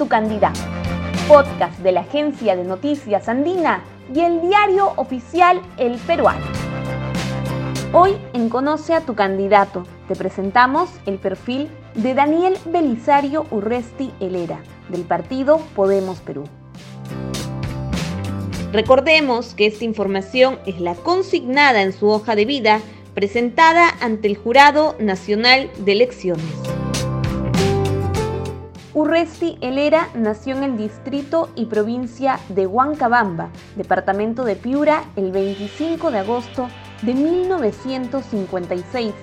tu candidato. Podcast de la Agencia de Noticias Andina y el diario oficial El Peruano. Hoy en Conoce a tu candidato te presentamos el perfil de Daniel Belisario Urresti Helera, del partido Podemos Perú. Recordemos que esta información es la consignada en su hoja de vida presentada ante el Jurado Nacional de Elecciones. Urresti Helera nació en el distrito y provincia de Huancabamba, departamento de Piura, el 25 de agosto de 1956.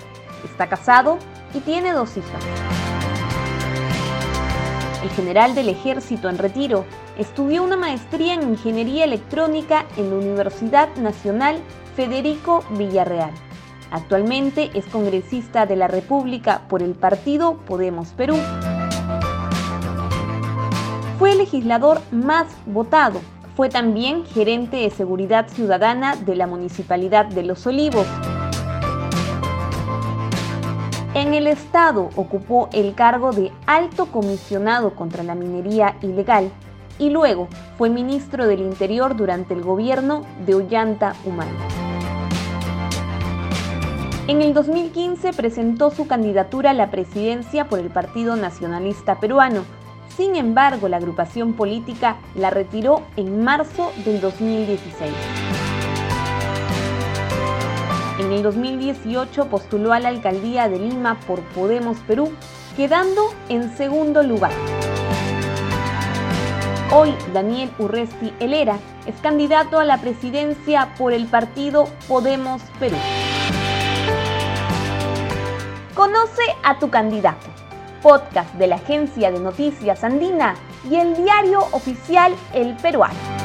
Está casado y tiene dos hijas. El general del ejército en retiro estudió una maestría en ingeniería electrónica en la Universidad Nacional Federico Villarreal. Actualmente es congresista de la República por el partido Podemos Perú. Fue el legislador más votado. Fue también gerente de seguridad ciudadana de la Municipalidad de Los Olivos. En el Estado ocupó el cargo de alto comisionado contra la minería ilegal y luego fue ministro del Interior durante el gobierno de Ollanta Humala. En el 2015 presentó su candidatura a la presidencia por el Partido Nacionalista Peruano. Sin embargo, la agrupación política la retiró en marzo del 2016. En el 2018 postuló a la alcaldía de Lima por Podemos Perú, quedando en segundo lugar. Hoy Daniel Urresti Helera es candidato a la presidencia por el partido Podemos Perú. Conoce a tu candidato. Podcast de la Agencia de Noticias Andina y el diario oficial El Peruano.